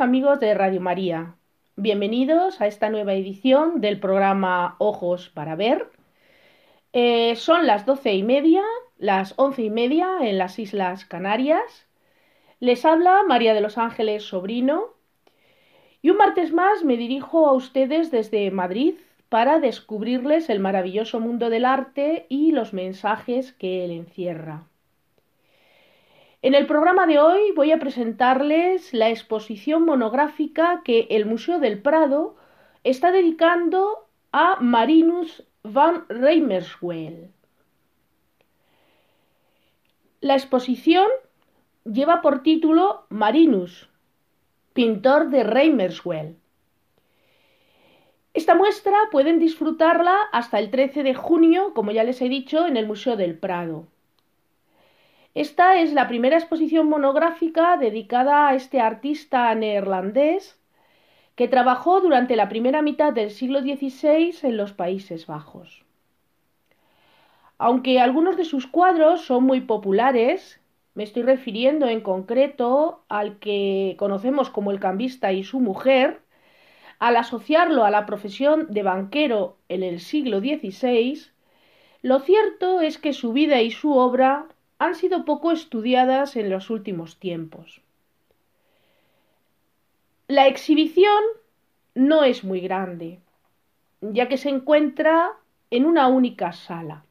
Amigos de Radio María. Bienvenidos a esta nueva edición del programa Ojos para Ver. Eh, son las doce y media, las once y media en las Islas Canarias. Les habla María de los Ángeles Sobrino. Y un martes más me dirijo a ustedes desde Madrid para descubrirles el maravilloso mundo del arte y los mensajes que él encierra. En el programa de hoy voy a presentarles la exposición monográfica que el Museo del Prado está dedicando a Marinus van Reimersweel. La exposición lleva por título Marinus, pintor de Reimersweel. Esta muestra pueden disfrutarla hasta el 13 de junio, como ya les he dicho, en el Museo del Prado. Esta es la primera exposición monográfica dedicada a este artista neerlandés que trabajó durante la primera mitad del siglo XVI en los Países Bajos. Aunque algunos de sus cuadros son muy populares, me estoy refiriendo en concreto al que conocemos como el cambista y su mujer, al asociarlo a la profesión de banquero en el siglo XVI, lo cierto es que su vida y su obra han sido poco estudiadas en los últimos tiempos. La exhibición no es muy grande, ya que se encuentra en una única sala.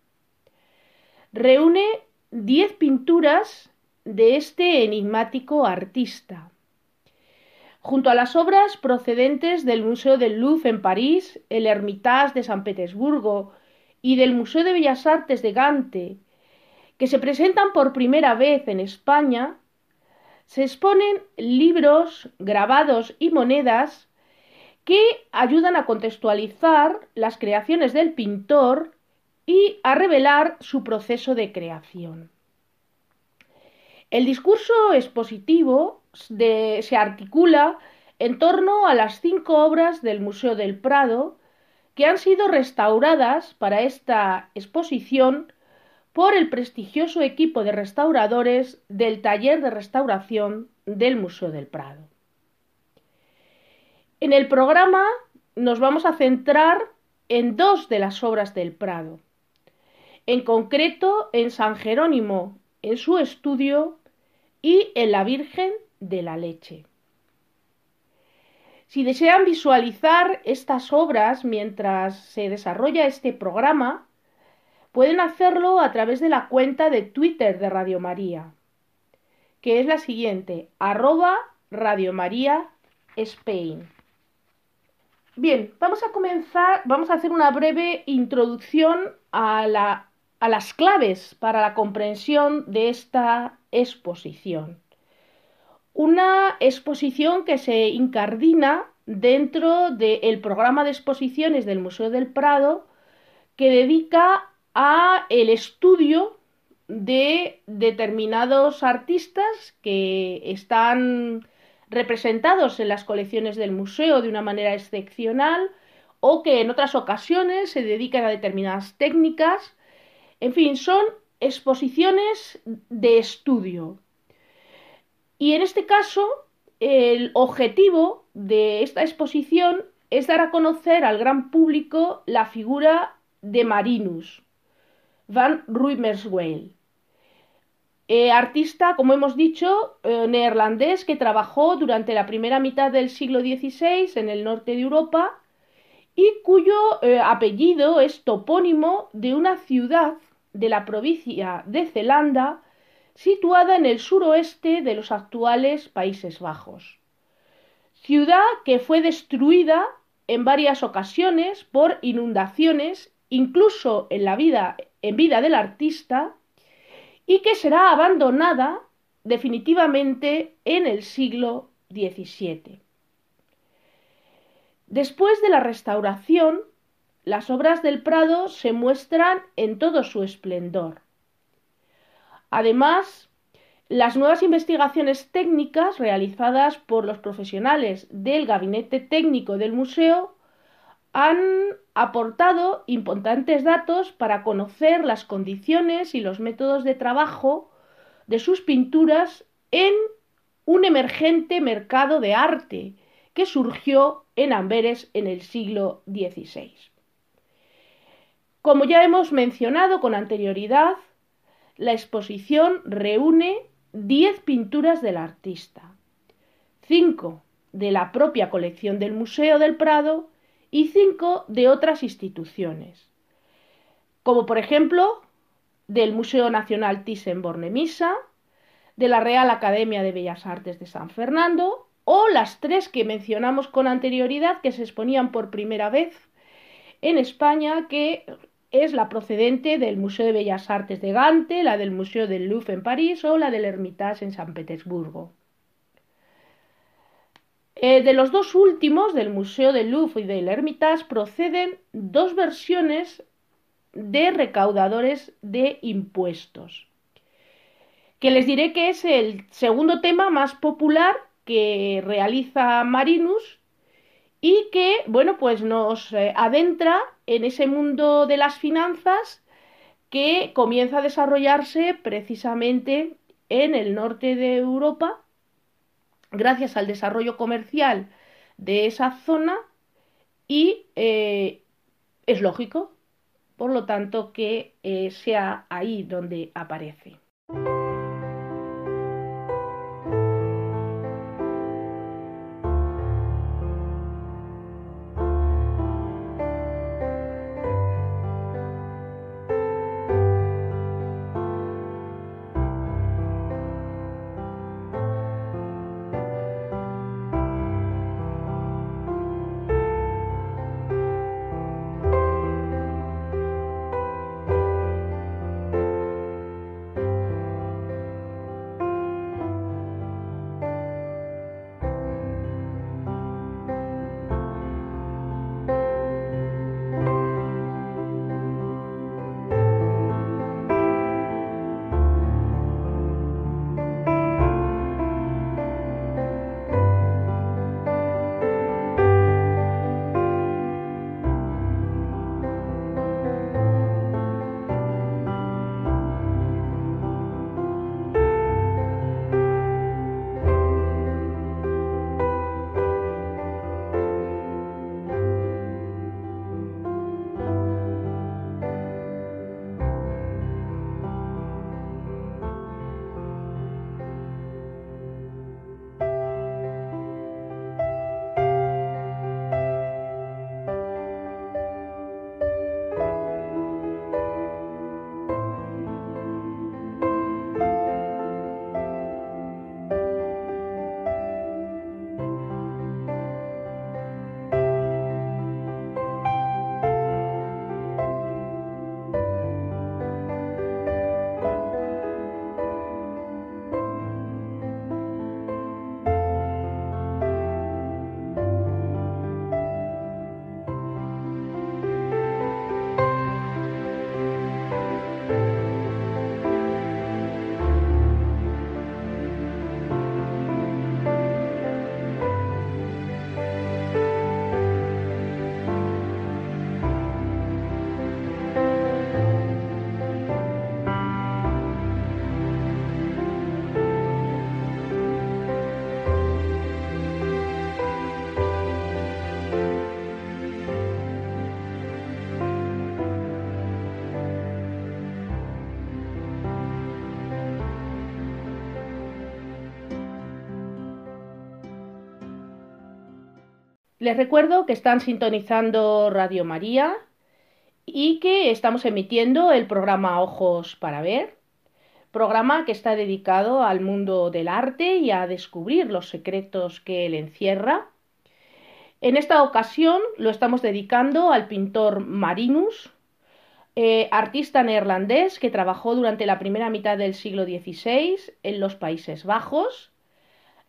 Reúne diez pinturas de este enigmático artista. Junto a las obras procedentes del Museo del Louvre en París, el Hermitage de San Petersburgo y del Museo de Bellas Artes de Gante, que se presentan por primera vez en España, se exponen libros, grabados y monedas que ayudan a contextualizar las creaciones del pintor y a revelar su proceso de creación. El discurso expositivo se articula en torno a las cinco obras del Museo del Prado que han sido restauradas para esta exposición por el prestigioso equipo de restauradores del taller de restauración del Museo del Prado. En el programa nos vamos a centrar en dos de las obras del Prado, en concreto en San Jerónimo, en su estudio, y en la Virgen de la Leche. Si desean visualizar estas obras mientras se desarrolla este programa, pueden hacerlo a través de la cuenta de Twitter de Radio María, que es la siguiente, arroba Radio María Spain. Bien, vamos a comenzar, vamos a hacer una breve introducción a, la, a las claves para la comprensión de esta exposición. Una exposición que se incardina dentro del programa de exposiciones del Museo del Prado que dedica a el estudio de determinados artistas que están representados en las colecciones del museo de una manera excepcional o que en otras ocasiones se dedican a determinadas técnicas. En fin, son exposiciones de estudio. Y en este caso, el objetivo de esta exposición es dar a conocer al gran público la figura de Marinus, van Ruimersweel. Eh, artista, como hemos dicho, eh, neerlandés que trabajó durante la primera mitad del siglo XVI en el norte de Europa y cuyo eh, apellido es topónimo de una ciudad de la provincia de Zelanda situada en el suroeste de los actuales Países Bajos. Ciudad que fue destruida en varias ocasiones por inundaciones, incluso en la vida en vida del artista, y que será abandonada definitivamente en el siglo XVII. Después de la restauración, las obras del Prado se muestran en todo su esplendor. Además, las nuevas investigaciones técnicas realizadas por los profesionales del gabinete técnico del museo han aportado importantes datos para conocer las condiciones y los métodos de trabajo de sus pinturas en un emergente mercado de arte que surgió en Amberes en el siglo XVI. Como ya hemos mencionado con anterioridad, la exposición reúne 10 pinturas del artista, 5 de la propia colección del Museo del Prado y 5 de otras instituciones, como por ejemplo del Museo Nacional Thyssen-Bornemisza, de la Real Academia de Bellas Artes de San Fernando o las tres que mencionamos con anterioridad que se exponían por primera vez en España, que es la procedente del Museo de Bellas Artes de Gante, la del Museo del Louvre en París o la del Hermitage en San Petersburgo. Eh, de los dos últimos, del Museo del Louvre y del Hermitage, proceden dos versiones de recaudadores de impuestos, que les diré que es el segundo tema más popular que realiza Marinus y que, bueno, pues nos eh, adentra en ese mundo de las finanzas que comienza a desarrollarse precisamente en el norte de Europa, gracias al desarrollo comercial de esa zona y eh, es lógico por lo tanto que eh, sea ahí donde aparece. Les recuerdo que están sintonizando Radio María y que estamos emitiendo el programa Ojos para Ver, programa que está dedicado al mundo del arte y a descubrir los secretos que él encierra. En esta ocasión lo estamos dedicando al pintor Marinus, eh, artista neerlandés que trabajó durante la primera mitad del siglo XVI en los Países Bajos.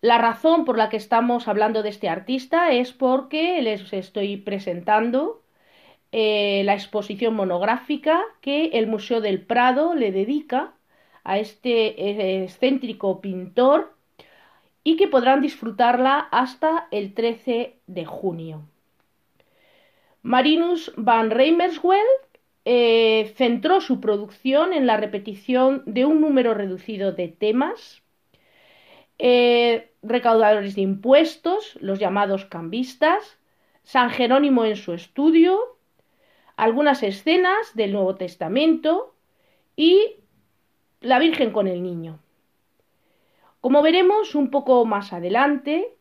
La razón por la que estamos hablando de este artista es porque les estoy presentando eh, la exposición monográfica que el Museo del Prado le dedica a este eh, excéntrico pintor y que podrán disfrutarla hasta el 13 de junio. Marinus van Reimerswell eh, centró su producción en la repetición de un número reducido de temas, recaudadores de impuestos, los llamados cambistas, San Jerónimo en su estudio, algunas escenas del Nuevo Testamento y la Virgen con el Niño. Como veremos un poco más adelante,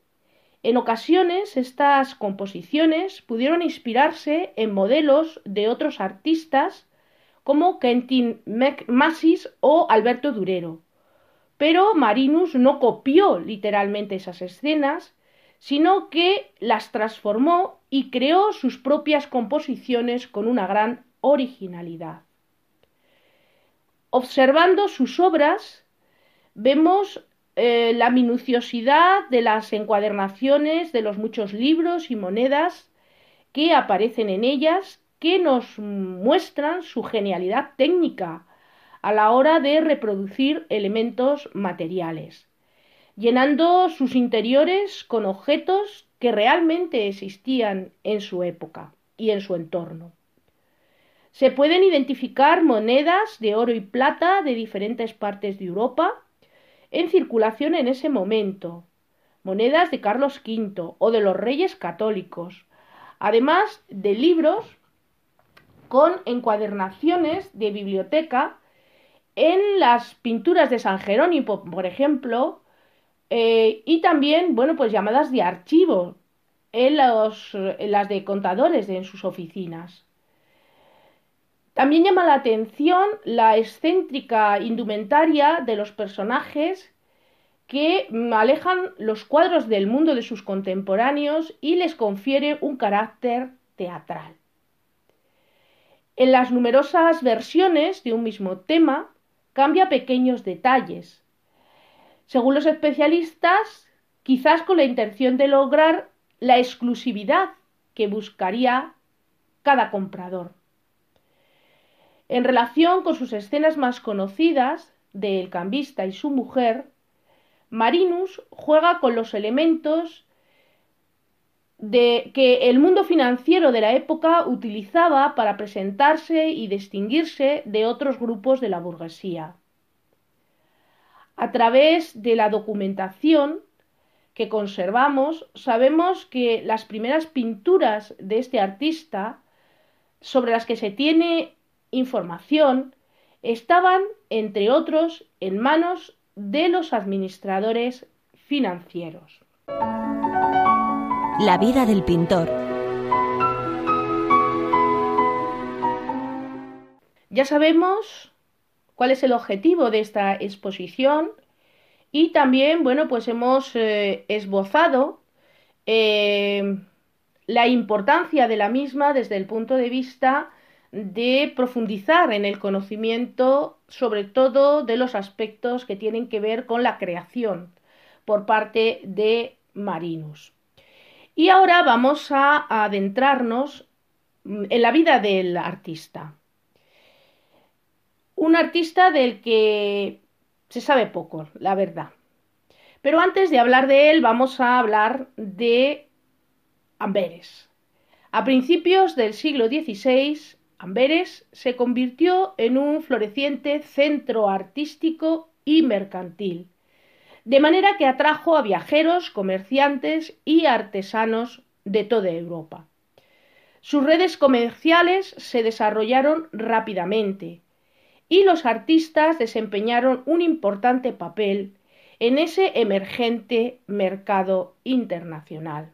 en ocasiones estas composiciones pudieron inspirarse en modelos de otros artistas como Quentin Massis o Alberto Durero. Pero Marinus no copió literalmente esas escenas, sino que las transformó y creó sus propias composiciones con una gran originalidad. Observando sus obras, vemos eh, la minuciosidad de las encuadernaciones de los muchos libros y monedas que aparecen en ellas, que nos muestran su genialidad técnica a la hora de reproducir elementos materiales llenando sus interiores con objetos que realmente existían en su época y en su entorno. Se pueden identificar monedas de oro y plata de diferentes partes de Europa en circulación en ese momento, monedas de Carlos V o de los reyes católicos, además de libros con encuadernaciones de biblioteca en las pinturas de San Jerónimo, por ejemplo, eh, y también, bueno, pues llamadas de archivo en, las de contadores en sus oficinas. También llama la atención la excéntrica indumentaria de los personajes que alejan los cuadros del mundo de sus contemporáneos y les confiere un carácter teatral. En las numerosas versiones de un mismo tema cambia pequeños detalles, según los especialistas, quizás con la intención de lograr la exclusividad que buscaría cada comprador. En relación con sus escenas más conocidas, de El cambista y su mujer, Marinus juega con los elementos de que el mundo financiero de la época utilizaba para presentarse y distinguirse de otros grupos de la burguesía. A través de la documentación que conservamos, sabemos que las primeras pinturas de este artista, sobre las que se tiene información, estaban, entre otros, en manos de los administradores financieros. La vida del pintor. Ya sabemos cuál es el objetivo de esta exposición y también, bueno, pues hemos eh, esbozado eh, la importancia de la misma desde el punto de vista de profundizar en el conocimiento, sobre todo de los aspectos que tienen que ver con la creación por parte de Marinus. Y ahora vamos a adentrarnos en la vida del artista un artista del que se sabe poco, la verdad. Pero antes de hablar de él, vamos a hablar de Amberes. A principios del siglo XVI, Amberes se convirtió en un floreciente centro artístico y mercantil, de manera que atrajo a viajeros, comerciantes y artesanos de toda Europa. Sus redes comerciales se desarrollaron rápidamente, y los artistas desempeñaron un importante papel en ese emergente mercado internacional.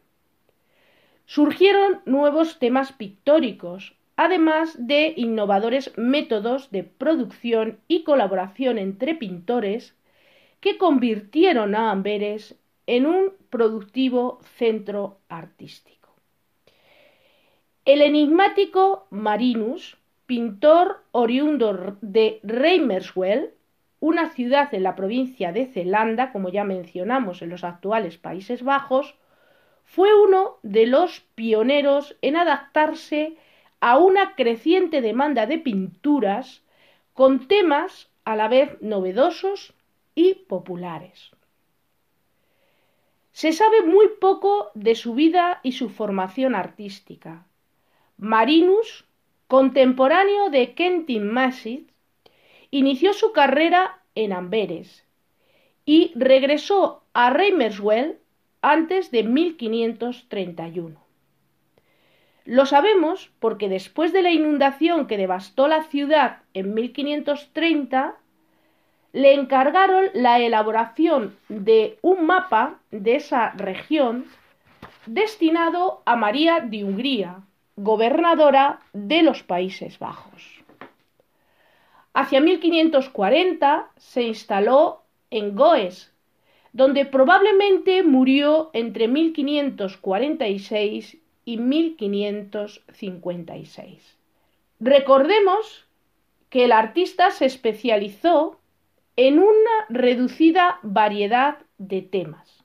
Surgieron nuevos temas pictóricos, además de innovadores métodos de producción y colaboración entre pintores que convirtieron a Amberes en un productivo centro artístico. El enigmático Marinus pintor oriundo de Reimerswell, una ciudad en la provincia de Zelanda, como ya mencionamos en los actuales Países Bajos, fue uno de los pioneros en adaptarse a una creciente demanda de pinturas con temas a la vez novedosos y populares. Se sabe muy poco de su vida y su formación artística. Marinus, contemporáneo de Kentin Massey, inició su carrera en Amberes y regresó a Reimerswell antes de 1531. Lo sabemos porque después de la inundación que devastó la ciudad en 1530, le encargaron la elaboración de un mapa de esa región destinado a María de Hungría, gobernadora de los Países Bajos. Hacia 1540 se instaló en Goes, donde probablemente murió entre 1546 y 1556. Recordemos que el artista se especializó en una reducida variedad de temas.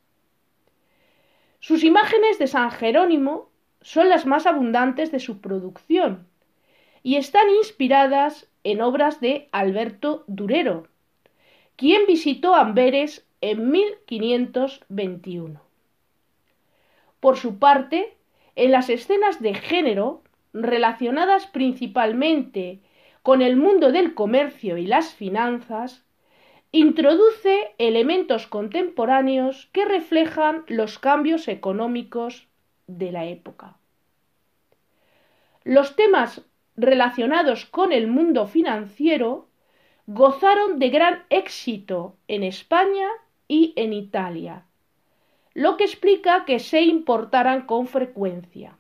Sus imágenes de San Jerónimo son las más abundantes de su producción y están inspiradas en obras de Alberto Durero, quien visitó Amberes en 1521. Por su parte, en las escenas de género, relacionadas principalmente con el mundo del comercio y las finanzas, introduce elementos contemporáneos que reflejan los cambios económicos de la época. Los temas relacionados con el mundo financiero gozaron de gran éxito en España y en Italia, lo que explica que se importaran con frecuencia.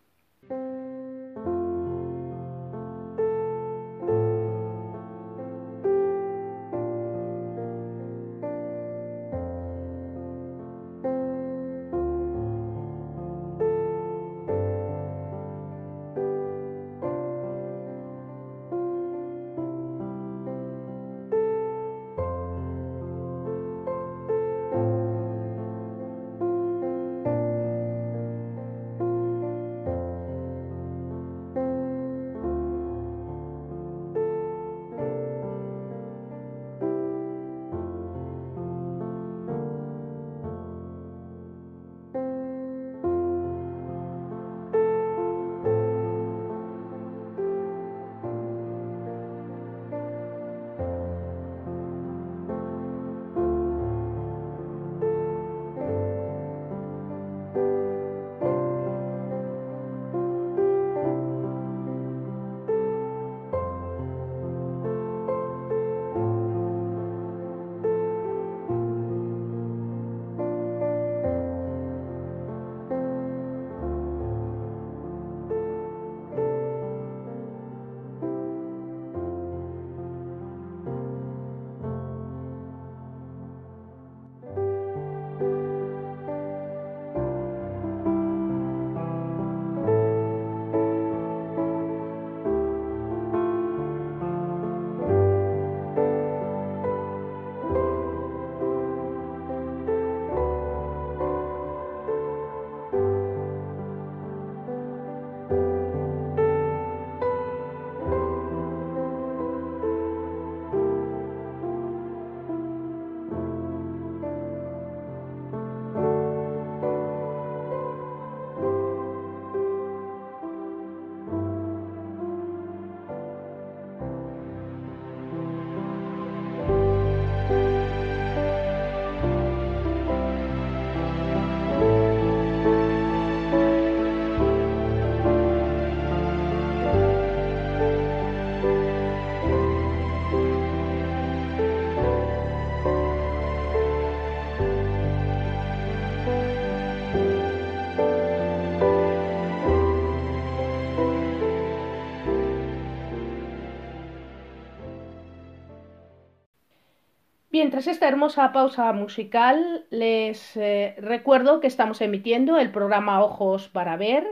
Bien, tras esta hermosa pausa musical, les eh, recuerdo que estamos emitiendo el programa Ojos para Ver,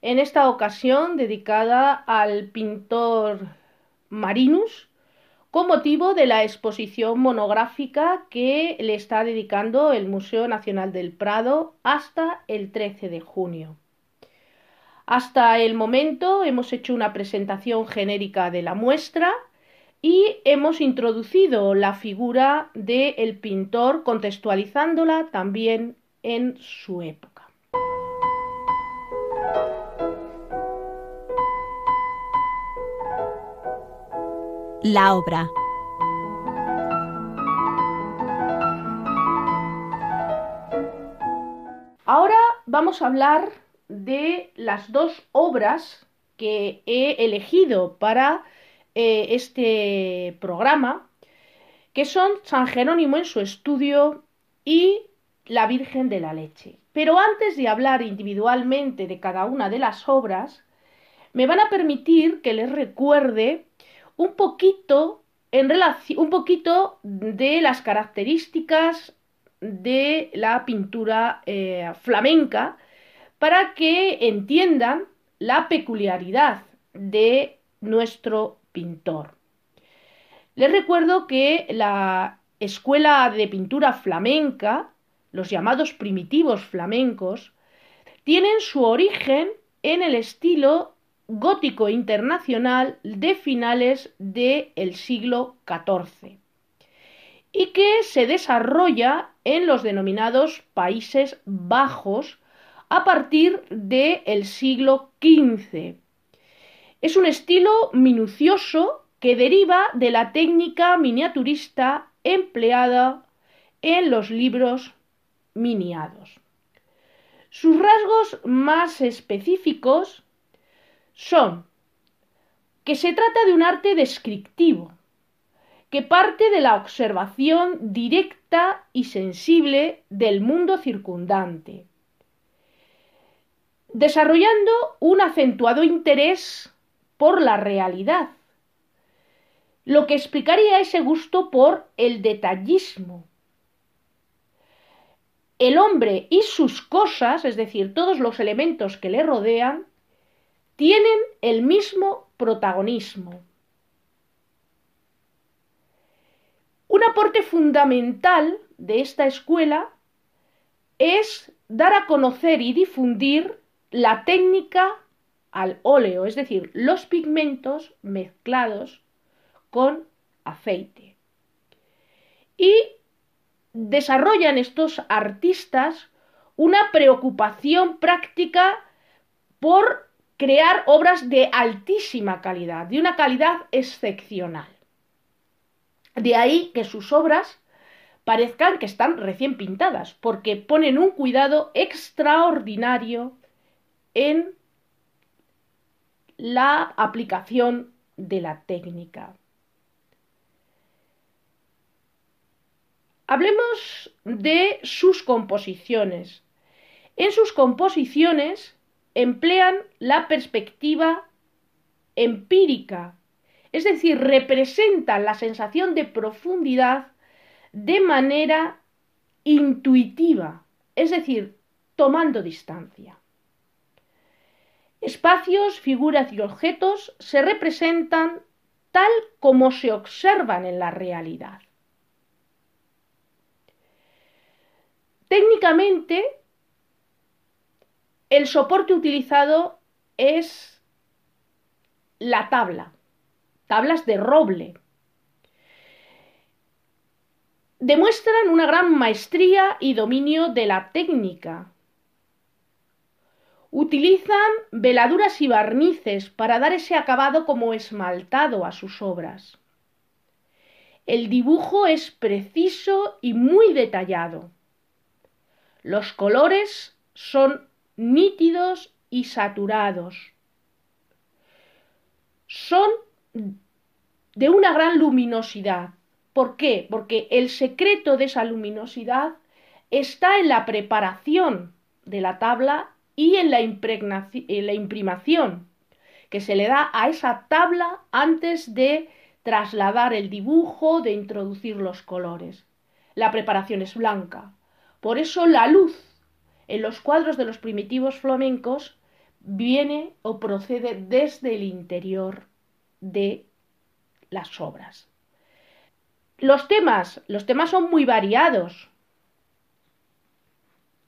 en esta ocasión dedicada al pintor Marinus con motivo de la exposición monográfica que le está dedicando el Museo Nacional del Prado hasta el 13 de junio. Hasta el momento hemos hecho una presentación genérica de la muestra y hemos introducido la figura del pintor contextualizándola también en su época. La obra. Ahora vamos a hablar de las dos obras que he elegido para eh, este programa, que son San Jerónimo en su estudio y La Virgen de la Leche. Pero antes de hablar individualmente de cada una de las obras, me van a permitir que les recuerde un poquito en un poquito de las características de la pintura eh, flamenca para que entiendan la peculiaridad de nuestro pintor. Les recuerdo que la escuela de pintura flamenca, los llamados primitivos flamencos, tienen su origen en el estilo gótico internacional de finales del siglo XIV y que se desarrolla en los denominados Países Bajos a partir del siglo XV. Es un estilo minucioso que deriva de la técnica miniaturista empleada en los libros miniados. Sus rasgos más específicos son que se trata de un arte descriptivo, que parte de la observación directa y sensible del mundo circundante, desarrollando un acentuado interés por la realidad, lo que explicaría ese gusto por el detallismo. El hombre y sus cosas, es decir, todos los elementos que le rodean, tienen el mismo protagonismo. Un aporte fundamental de esta escuela es dar a conocer y difundir la técnica al óleo, es decir, los pigmentos mezclados con aceite. Y desarrollan estos artistas una preocupación práctica por crear obras de altísima calidad, de una calidad excepcional. De ahí que sus obras parezcan que están recién pintadas, porque ponen un cuidado extraordinario en la aplicación de la técnica. Hablemos de sus composiciones. En sus composiciones emplean la perspectiva empírica, es decir, representan la sensación de profundidad de manera intuitiva, es decir, tomando distancia. Espacios, figuras y objetos se representan tal como se observan en la realidad. Técnicamente, el soporte utilizado es la tabla, tablas de roble. Demuestran una gran maestría y dominio de la técnica. Utilizan veladuras y barnices para dar ese acabado como esmaltado a sus obras. El dibujo es preciso y muy detallado. Los colores son nítidos y saturados. Son de una gran luminosidad. ¿Por qué? Porque el secreto de esa luminosidad está en la preparación de la tabla y en la, en la imprimación que se le da a esa tabla antes de trasladar el dibujo, de introducir los colores. La preparación es blanca. Por eso la luz en los cuadros de los primitivos flamencos viene o procede desde el interior de las obras. Los temas, los temas son muy variados.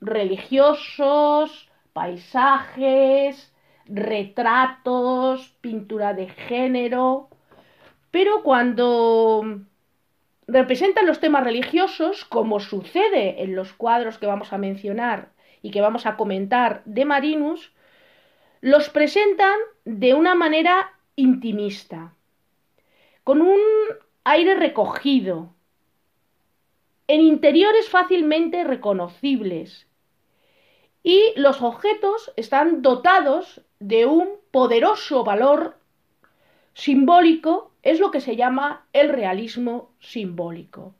Religiosos, paisajes, retratos, pintura de género. Pero cuando representan los temas religiosos, como sucede en los cuadros que vamos a mencionar y que vamos a comentar de Marinus, los presentan de una manera intimista, con un aire recogido, en interiores fácilmente reconocibles, y los objetos están dotados de un poderoso valor simbólico, es lo que se llama el realismo simbólico.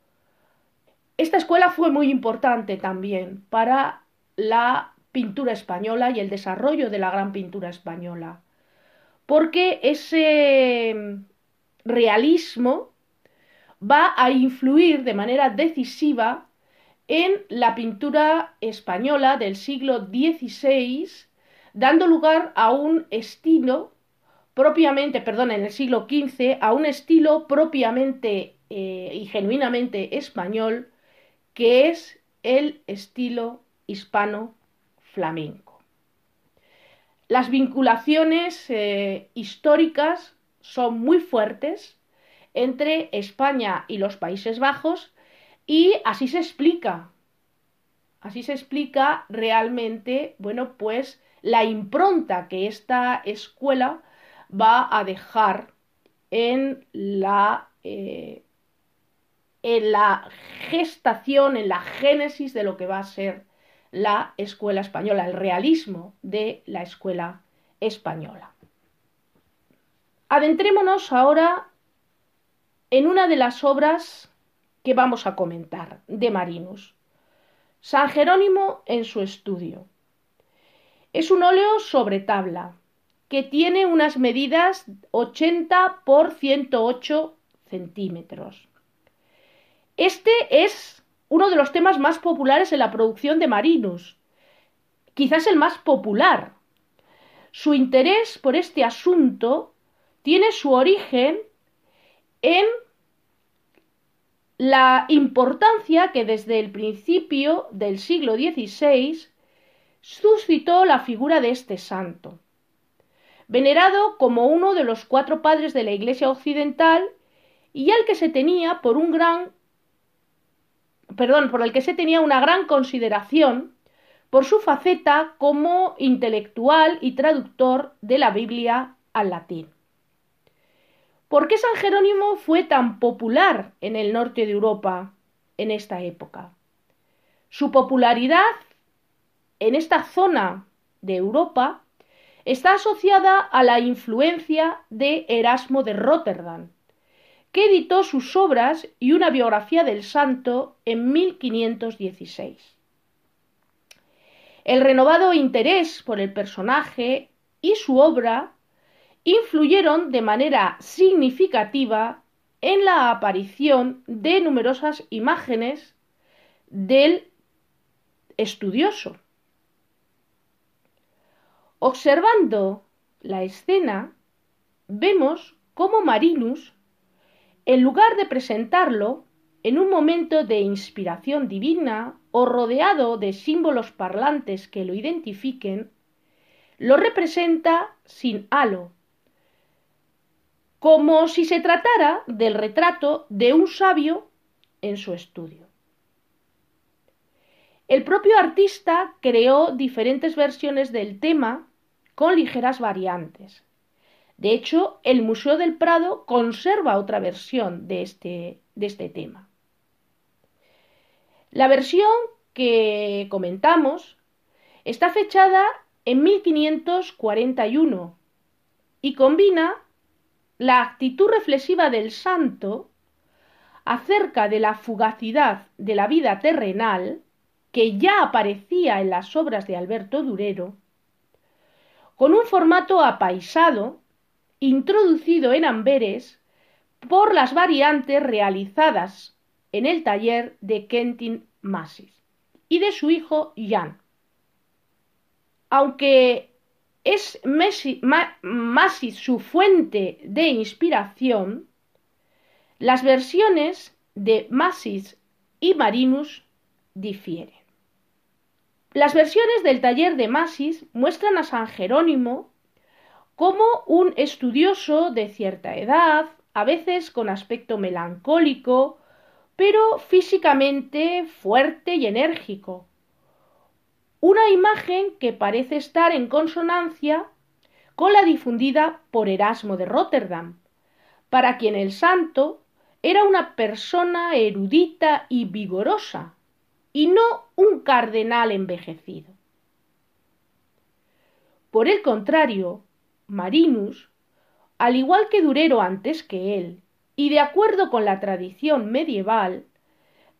Esta escuela fue muy importante también para la pintura española y el desarrollo de la gran pintura española, porque ese realismo va a influir de manera decisiva en la pintura española del siglo XVI, dando lugar a un estilo propiamente, perdón, en el siglo XV, a un estilo propiamente eh, y genuinamente español, que es el estilo hispano flamenco. Las vinculaciones eh, históricas son muy fuertes entre España y los Países Bajos y así se explica. Así se explica realmente, bueno, pues la impronta que esta escuela va a dejar en la, eh, en la gestación, en la génesis de lo que va a ser la escuela española, el realismo de la escuela española. Adentrémonos ahora en una de las obras vamos a comentar de Marinus, San Jerónimo en su estudio. Es un óleo sobre tabla que tiene unas medidas 80 por 108 centímetros. Este es uno de los temas más populares en la producción de Marinus, quizás el más popular. Su interés por este asunto tiene su origen en la importancia que desde el principio del siglo XVI suscitó la figura de este santo, venerado como uno de los cuatro padres de la Iglesia occidental y al que se tenía por un gran perdón, por el que se tenía una gran consideración por su faceta como intelectual y traductor de la Biblia al latín. ¿Por qué San Jerónimo fue tan popular en el norte de Europa en esta época? Su popularidad en esta zona de Europa está asociada a la influencia de Erasmo de Rotterdam, que editó sus obras y una biografía del santo en 1516. El renovado interés por el personaje y su obra influyeron de manera significativa en la aparición de numerosas imágenes del estudioso. Observando la escena, vemos cómo Marinus en lugar de presentarlo en un momento de inspiración divina o rodeado de símbolos parlantes que lo identifiquen, lo representa sin halo, como si se tratara del retrato de un sabio en su estudio. El propio artista creó diferentes versiones del tema con ligeras variantes. De hecho, el Museo del Prado conserva otra versión de este, de este tema. La versión que comentamos está fechada en 1541 y combina la actitud reflexiva del santo acerca de la fugacidad de la vida terrenal que ya aparecía en las obras de Alberto Durero, con un formato apaisado introducido en Amberes por las variantes realizadas en el taller de Kentin Masis y de su hijo Jan. Aunque es Masis su fuente de inspiración, Las versiones de Masis y Marinus difieren. Las versiones del taller de Masis muestran a San Jerónimo como un estudioso de cierta edad, a veces con aspecto melancólico, pero físicamente fuerte y enérgico. Una imagen que parece estar en consonancia con la difundida por Erasmo de Rotterdam, para quien el santo era una persona erudita y vigorosa, y no un cardenal envejecido. Por el contrario, Marinus, al igual que Durero antes que él, y de acuerdo con la tradición medieval,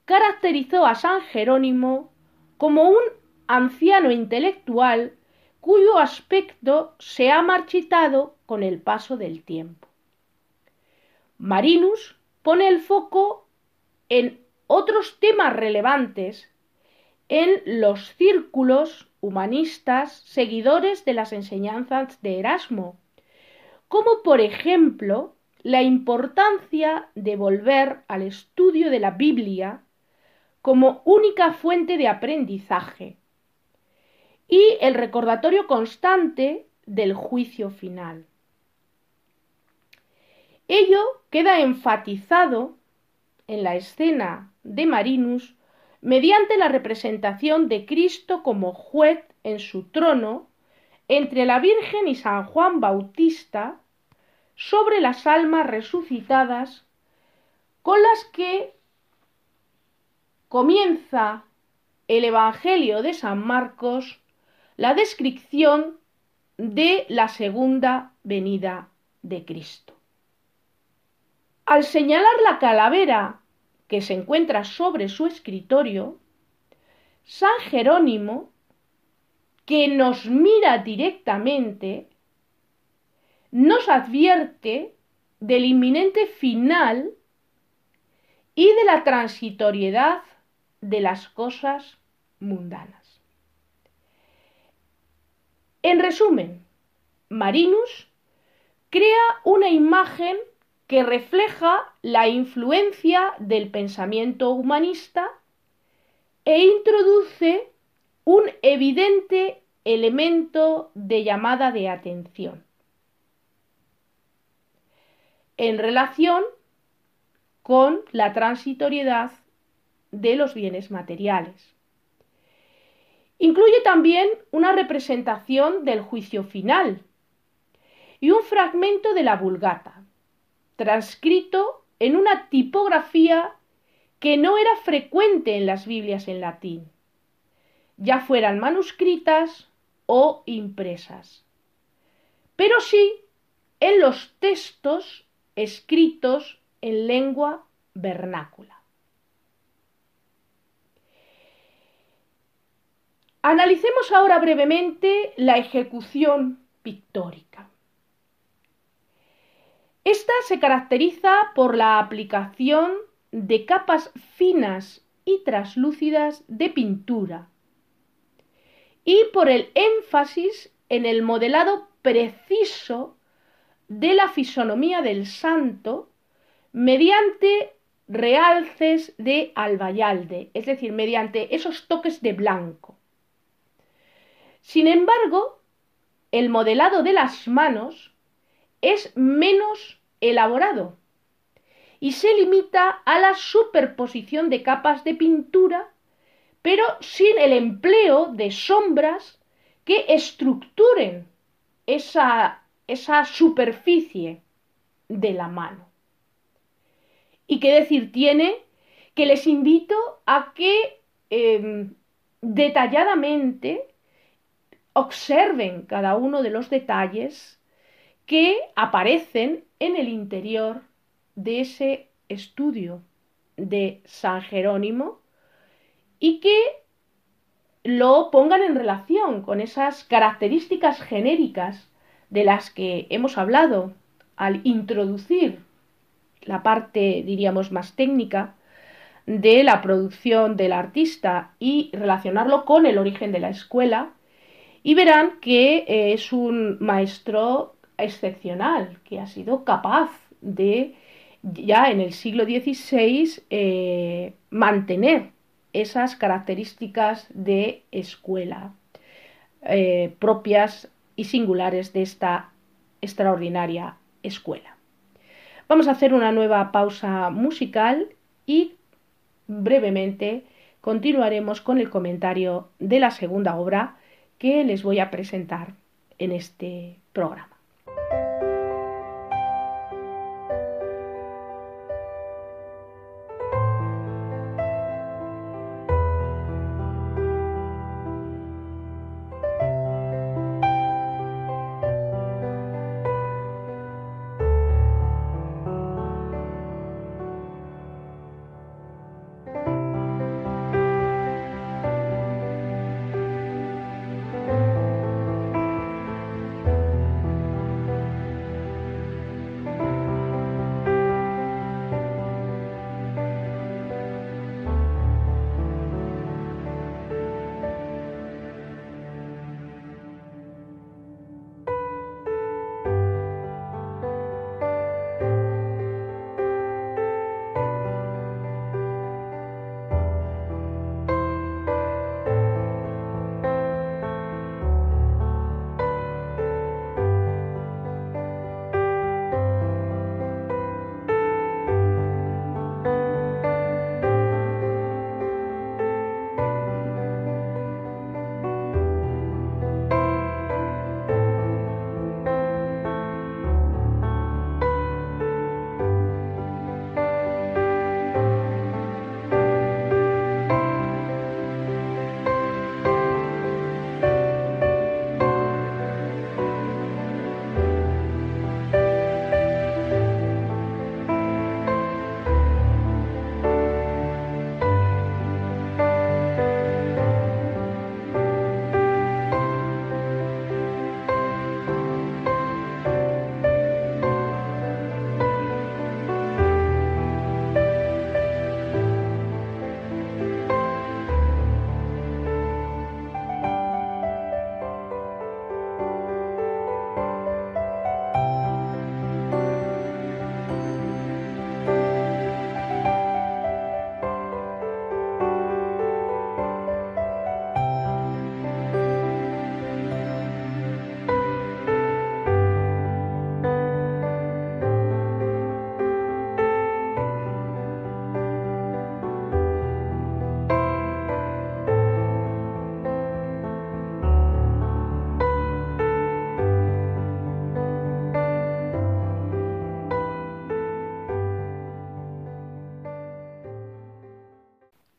caracterizó a San Jerónimo como un anciano intelectual cuyo aspecto se ha marchitado con el paso del tiempo. Marinus pone el foco en otros temas relevantes en los círculos humanistas seguidores de las enseñanzas de Erasmo, como por ejemplo la importancia de volver al estudio de la Biblia como única fuente de aprendizaje y el recordatorio constante del juicio final. Ello queda enfatizado en la escena de Marinus mediante la representación de Cristo como juez en su trono entre la Virgen y San Juan Bautista sobre las almas resucitadas con las que comienza el Evangelio de San Marcos la descripción de la segunda venida de Cristo. Al señalar la calavera que se encuentra sobre su escritorio, San Jerónimo, que nos mira directamente, nos advierte del inminente final y de la transitoriedad de las cosas mundanas. En resumen, Marinus crea una imagen que refleja la influencia del pensamiento humanista e introduce un evidente elemento de llamada de atención en relación con la transitoriedad de los bienes materiales. Incluye también una representación del juicio final y un fragmento de la Vulgata, transcrito en una tipografía que no era frecuente en las Biblias en latín, ya fueran manuscritas o impresas, pero sí en los textos escritos en lengua vernácula. Analicemos ahora brevemente la ejecución pictórica. Esta se caracteriza por la aplicación de capas finas y traslúcidas de pintura y por el énfasis en el modelado preciso de la fisonomía del santo mediante realces de albayalde, es decir, mediante esos toques de blanco. Sin embargo, el modelado de las manos es menos elaborado y se limita a la superposición de capas de pintura, pero sin el empleo de sombras que estructuren esa, esa superficie de la mano. ¿Y qué decir tiene? Que les invito a que em, detalladamente observen cada uno de los detalles que aparecen en el interior de ese estudio de San Jerónimo y que lo pongan en relación con esas características genéricas de las que hemos hablado al introducir la parte, diríamos, más técnica de la producción del artista y relacionarlo con el origen de la escuela y verán que es un maestro excepcional, que ha sido capaz de ya en el siglo XVI eh, mantener esas características de escuela eh, propias y singulares de esta extraordinaria escuela. Vamos a hacer una nueva pausa musical y brevemente continuaremos con el comentario de la segunda obra que les voy a presentar en este programa.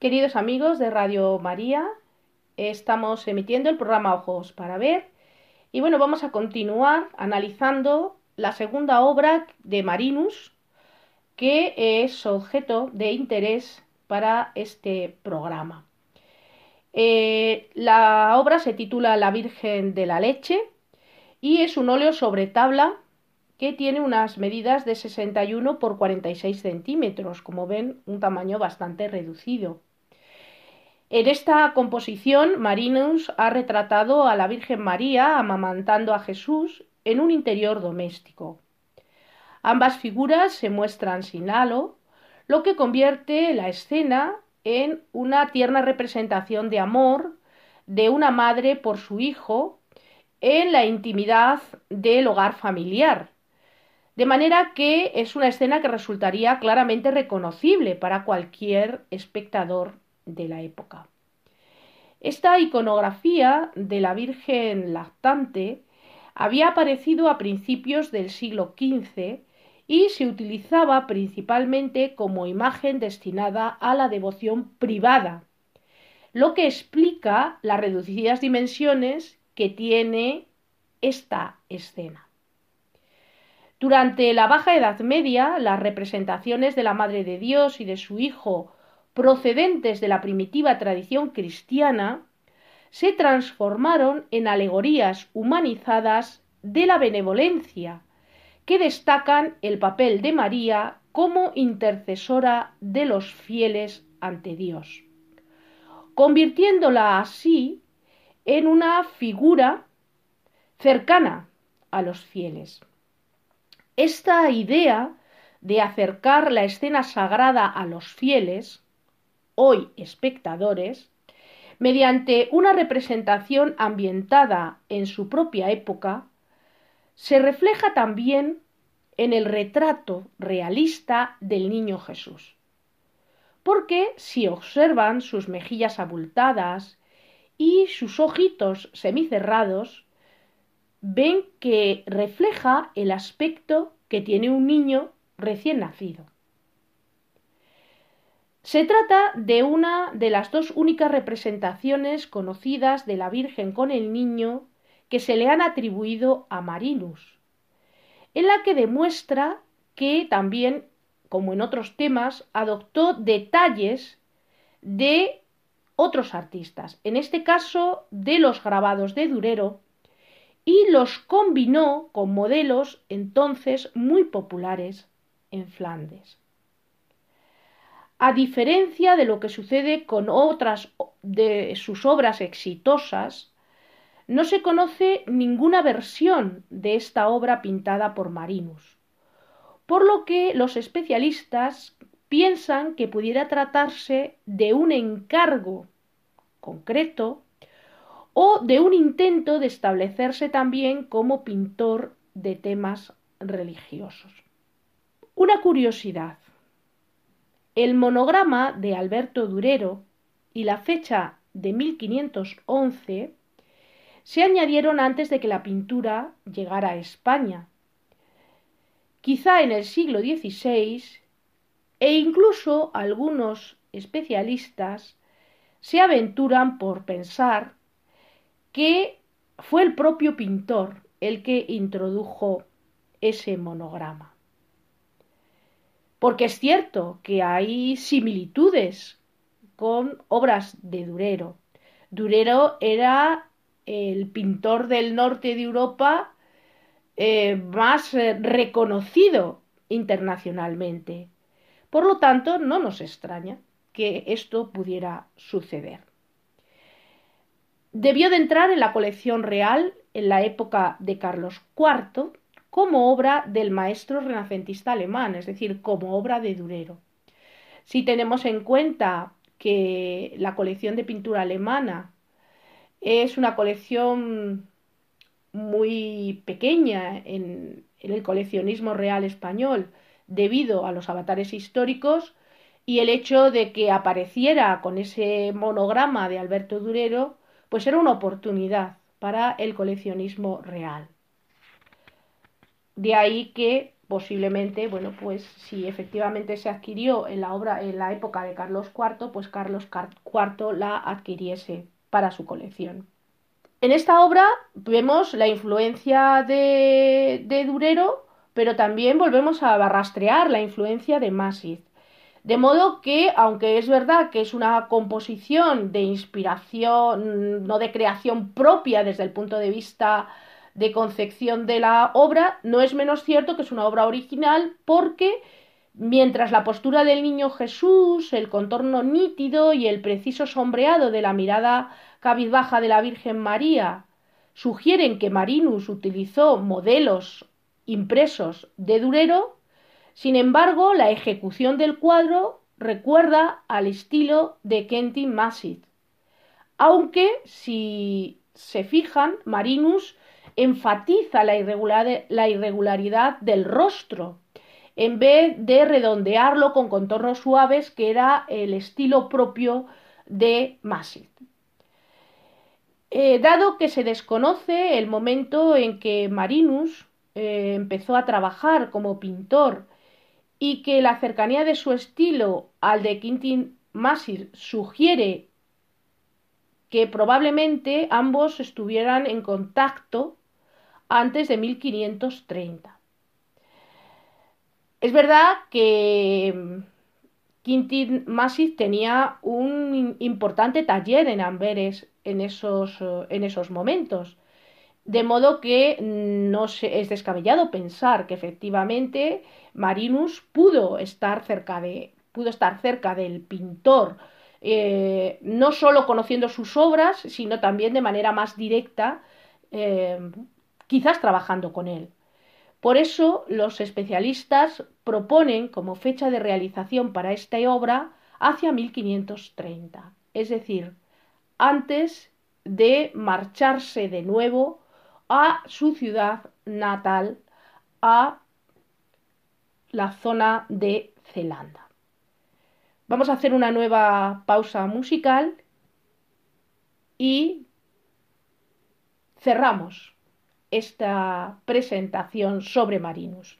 Queridos amigos de Radio María, estamos emitiendo el programa Ojos para Ver y bueno, vamos a continuar analizando la segunda obra de Marinus, que es objeto de interés para este programa. Eh, la obra se titula La Virgen de la Leche y es un óleo sobre tabla que tiene unas medidas de 61 por 46 centímetros, como ven, un tamaño bastante reducido. En esta composición, Marinus ha retratado a la Virgen María amamantando a Jesús en un interior doméstico. Ambas figuras se muestran sin halo, lo que convierte la escena en una tierna representación de amor de una madre por su hijo en la intimidad del hogar familiar. De manera que es una escena que resultaría claramente reconocible para cualquier espectador de la época. Esta iconografía de la Virgen lactante había aparecido a principios del siglo XV y se utilizaba principalmente como imagen destinada a la devoción privada, lo que explica las reducidas dimensiones que tiene esta escena. Durante la Baja Edad Media, las representaciones de la Madre de Dios y de su Hijo procedentes de la primitiva tradición cristiana, se transformaron en alegorías humanizadas de la benevolencia, que destacan el papel de María como intercesora de los fieles ante Dios, convirtiéndola así en una figura cercana a los fieles. Esta idea de acercar la escena sagrada a los fieles, hoy espectadores, mediante una representación ambientada en su propia época, se refleja también en el retrato realista del niño Jesús. Porque si observan sus mejillas abultadas y sus ojitos semicerrados, ven que refleja el aspecto que tiene un niño recién nacido. Se trata de una de las dos únicas representaciones conocidas de la Virgen con el niño que se le han atribuido a Marinus, en la que demuestra que también, como en otros temas, adoptó detalles de otros artistas, en este caso de los grabados de Durero, y los combinó con modelos entonces muy populares en Flandes. A diferencia de lo que sucede con otras de sus obras exitosas, no se conoce ninguna versión de esta obra pintada por Marinus, por lo que los especialistas piensan que pudiera tratarse de un encargo concreto o de un intento de establecerse también como pintor de temas religiosos. Una curiosidad. El monograma de Alberto Durero y la fecha de 1511 se añadieron antes de que la pintura llegara a España. Quizá en el siglo XVI e incluso algunos especialistas se aventuran por pensar que fue el propio pintor el que introdujo ese monograma. Porque es cierto que hay similitudes con obras de Durero. Durero era el pintor del norte de Europa eh, más eh, reconocido internacionalmente. Por lo tanto, no nos extraña que esto pudiera suceder. Debió de entrar en la colección real en la época de Carlos IV como obra del maestro renacentista alemán, es decir, como obra de Durero. Si tenemos en cuenta que la colección de pintura alemana es una colección muy pequeña en, el coleccionismo real español debido a los avatares históricos y el hecho de que apareciera con ese monograma de Alberto Durero, pues era una oportunidad para el coleccionismo real. De ahí que posiblemente, bueno, pues si efectivamente se adquirió en la obra en la época de Carlos IV, pues Carlos IV la adquiriese para su colección. En esta obra vemos la influencia de, de Durero, pero también volvemos a rastrear la influencia de Masid. De modo que, aunque es verdad que es una composición de inspiración, no de creación propia desde el punto de vista de concepción de la obra, no es menos cierto que es una obra original porque mientras la postura del niño Jesús, el contorno nítido y el preciso sombreado de la mirada cabizbaja de la Virgen María sugieren que Marinus utilizó modelos impresos de Durero, sin embargo, la ejecución del cuadro recuerda al estilo de Kentin Massid. Aunque, si se fijan, Marinus enfatiza la, irregularidad del rostro, en vez de redondearlo con contornos suaves, que era el estilo propio de Massid. Eh, dado que se desconoce el momento en que Marinus eh, empezó a trabajar como pintor y que la cercanía de su estilo al de Quintin Massid sugiere que probablemente ambos estuvieran en contacto antes de 1530. Es verdad que mm, Quintin Massif tenía un importante taller en Amberes en esos, eh, en esos momentos, de modo que mm, no es descabellado pensar que efectivamente Marinus pudo estar cerca, de, pudo estar cerca del pintor, eh, no solo conociendo sus obras, sino también de manera más directa, eh, quizás trabajando con él. Por eso los especialistas proponen como fecha de realización para esta obra hacia 1530, es decir, antes de marcharse de nuevo a su ciudad natal, a la zona de Zelanda. Vamos a hacer una nueva pausa musical y cerramos esta presentación sobre Marinus.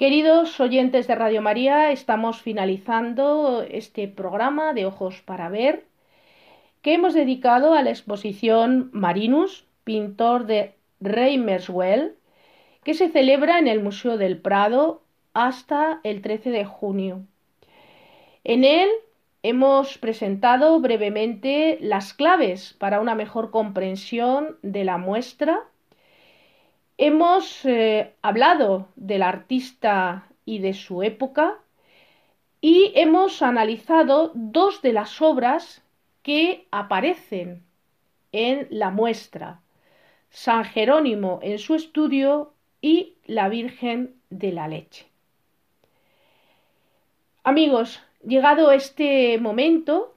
Queridos oyentes de Radio María, estamos finalizando este programa de Ojos para Ver que hemos dedicado a la exposición Marinus, pintor de Reimerswell, que se celebra en el Museo del Prado hasta el 13 de junio. En él hemos presentado brevemente las claves para una mejor comprensión de la muestra Hemos eh, hablado del artista y de su época y hemos analizado dos de las obras que aparecen en la muestra, San Jerónimo en su estudio y la Virgen de la Leche. Amigos, llegado este momento,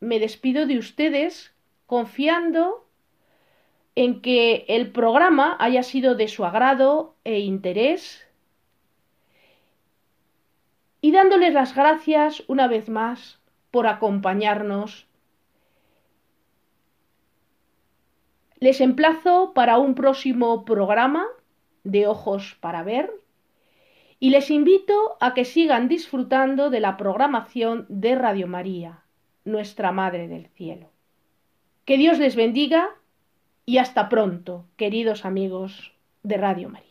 me despido de ustedes confiando en que el programa haya sido de su agrado e interés y dándoles las gracias una vez más por acompañarnos. Les emplazo para un próximo programa de Ojos para Ver y les invito a que sigan disfrutando de la programación de Radio María, nuestra Madre del Cielo. Que Dios les bendiga y hasta pronto, queridos amigos de Radio María.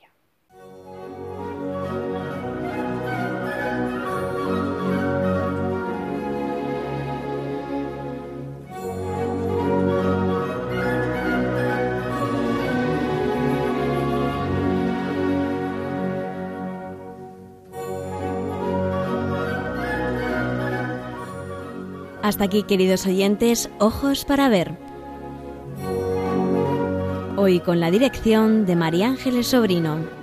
Hasta aquí, queridos oyentes, ojos para ver Hoy con la dirección de María Ángeles Sobrino.